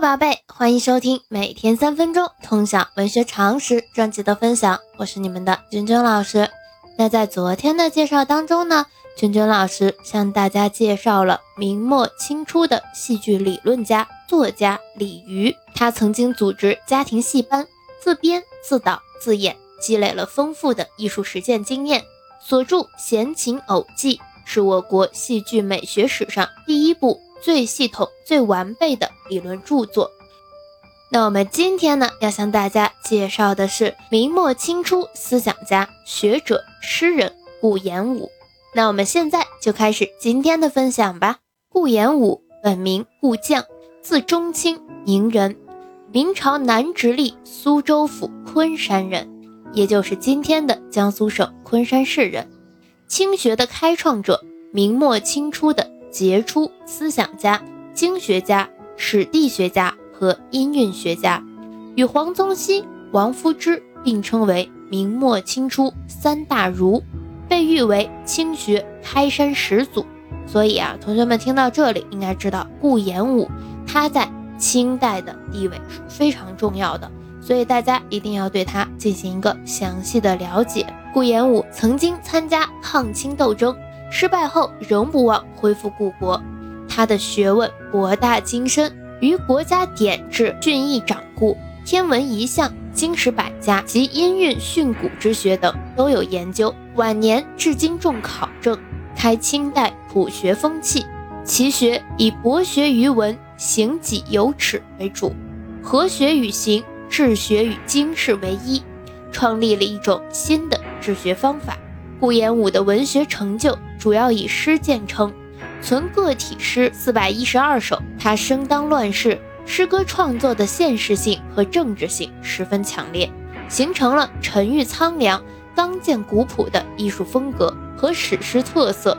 宝贝，欢迎收听每天三分钟通晓文学常识专辑的分享，我是你们的君君老师。那在昨天的介绍当中呢，君君老师向大家介绍了明末清初的戏剧理论家、作家李渔。他曾经组织家庭戏班，自编自导自演，积累了丰富的艺术实践经验。所著《闲情偶记》是我国戏剧美学史上第一部。最系统、最完备的理论著作。那我们今天呢，要向大家介绍的是明末清初思想家、学者、诗人顾炎武。那我们现在就开始今天的分享吧。顾炎武本名顾绛，字中卿，宁人，明朝南直隶苏州府昆山人，也就是今天的江苏省昆山市人。清学的开创者，明末清初的。杰出思想家、经学家、史地学家和音韵学家，与黄宗羲、王夫之并称为明末清初三大儒，被誉为清学开山始祖。所以啊，同学们听到这里应该知道，顾炎武他在清代的地位是非常重要的，所以大家一定要对他进行一个详细的了解。顾炎武曾经参加抗清斗争。失败后仍不忘恢复故国，他的学问博大精深，于国家典制、训义掌故、天文仪象、经史百家及音韵训诂之学等都有研究。晚年至今重考证，开清代朴学风气。其学以博学于文、行己有耻为主，和学与行、治学与经世为一，创立了一种新的治学方法。顾炎武的文学成就主要以诗见称，存个体诗四百一十二首。他生当乱世，诗歌创作的现实性和政治性十分强烈，形成了沉郁苍凉、刚健古朴的艺术风格和史诗特色。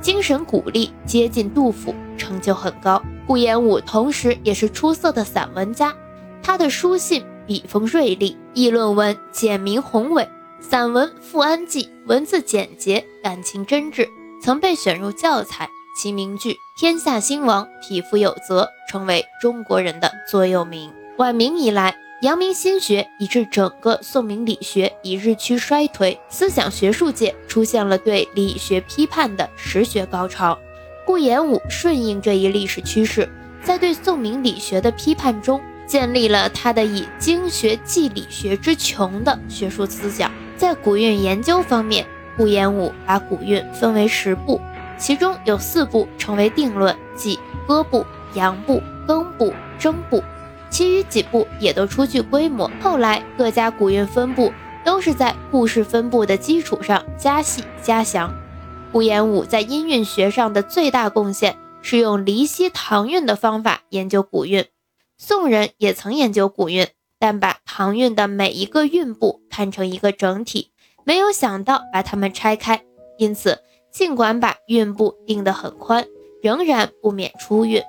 精神鼓励接近杜甫，成就很高。顾炎武同时也是出色的散文家，他的书信笔锋锐利，议论文简明宏伟。散文《富安记》文字简洁，感情真挚，曾被选入教材。其名句“天下兴亡，匹夫有责”成为中国人的座右铭。晚明以来，阳明心学以致整个宋明理学已日趋衰退，思想学术界出现了对理学批判的实学高潮。顾炎武顺应这一历史趋势，在对宋明理学的批判中，建立了他的以经学济理学之穷的学术思想。在古韵研究方面，顾炎武把古韵分为十部，其中有四部成为定论，即歌部、扬部、庚部、征部，其余几部也都初具规模。后来各家古韵分部都是在故事分部的基础上加细加详。顾炎武在音韵学上的最大贡献是用离析唐韵的方法研究古韵。宋人也曾研究古韵。但把唐韵的每一个韵部看成一个整体，没有想到把它们拆开，因此尽管把韵部定得很宽，仍然不免出韵。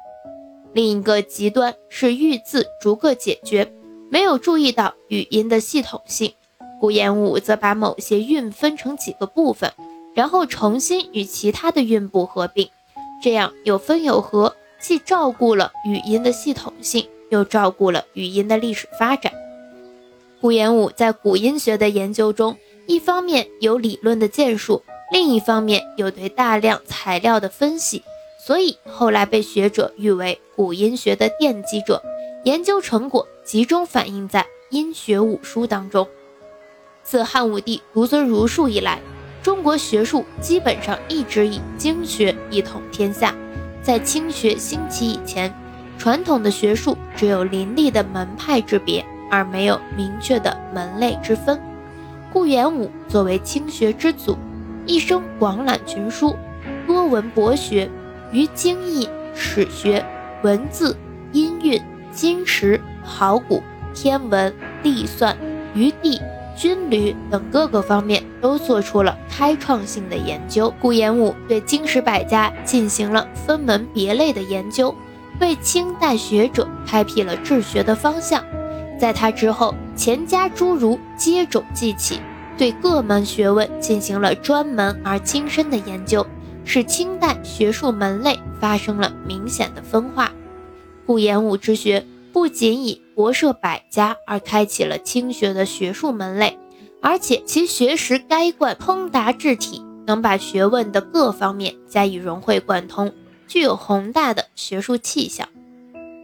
另一个极端是欲字逐个解决，没有注意到语音的系统性。顾炎武则把某些韵分成几个部分，然后重新与其他的韵部合并，这样有分有合，既照顾了语音的系统性。又照顾了语音的历史发展。顾炎武在古音学的研究中，一方面有理论的建树，另一方面有对大量材料的分析，所以后来被学者誉为古音学的奠基者。研究成果集中反映在音学五书当中。自汉武帝独尊儒术以来，中国学术基本上一直以经学一统天下。在清学兴起以前。传统的学术只有林立的门派之别，而没有明确的门类之分。顾炎武作为清学之祖，一生广览群书，多闻博学，于经义、史学、文字、音韵、金石、考古、天文、历算、余地、军旅等各个方面都做出了开创性的研究。顾炎武对经史百家进行了分门别类的研究。为清代学者开辟了治学的方向，在他之后，钱家诸儒接踵继起，对各门学问进行了专门而精深的研究，使清代学术门类发生了明显的分化。顾炎武之学不仅以博涉百家而开启了清学的学术门类，而且其学识该贯，通达治体，能把学问的各方面加以融会贯通，具有宏大的学术气象。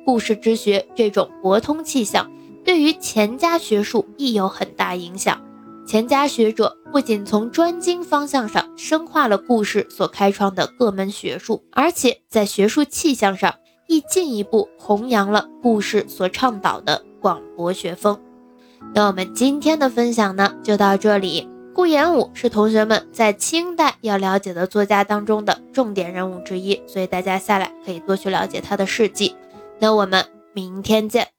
故事之学这种博通气象，对于钱家学术亦有很大影响。钱家学者不仅从专精方向上深化了故事所开创的各门学术，而且在学术气象上亦进一步弘扬了故事所倡导的广博学风。那我们今天的分享呢，就到这里。顾炎武是同学们在清代要了解的作家当中的重点人物之一，所以大家下来可以多去了解他的事迹。那我们明天见。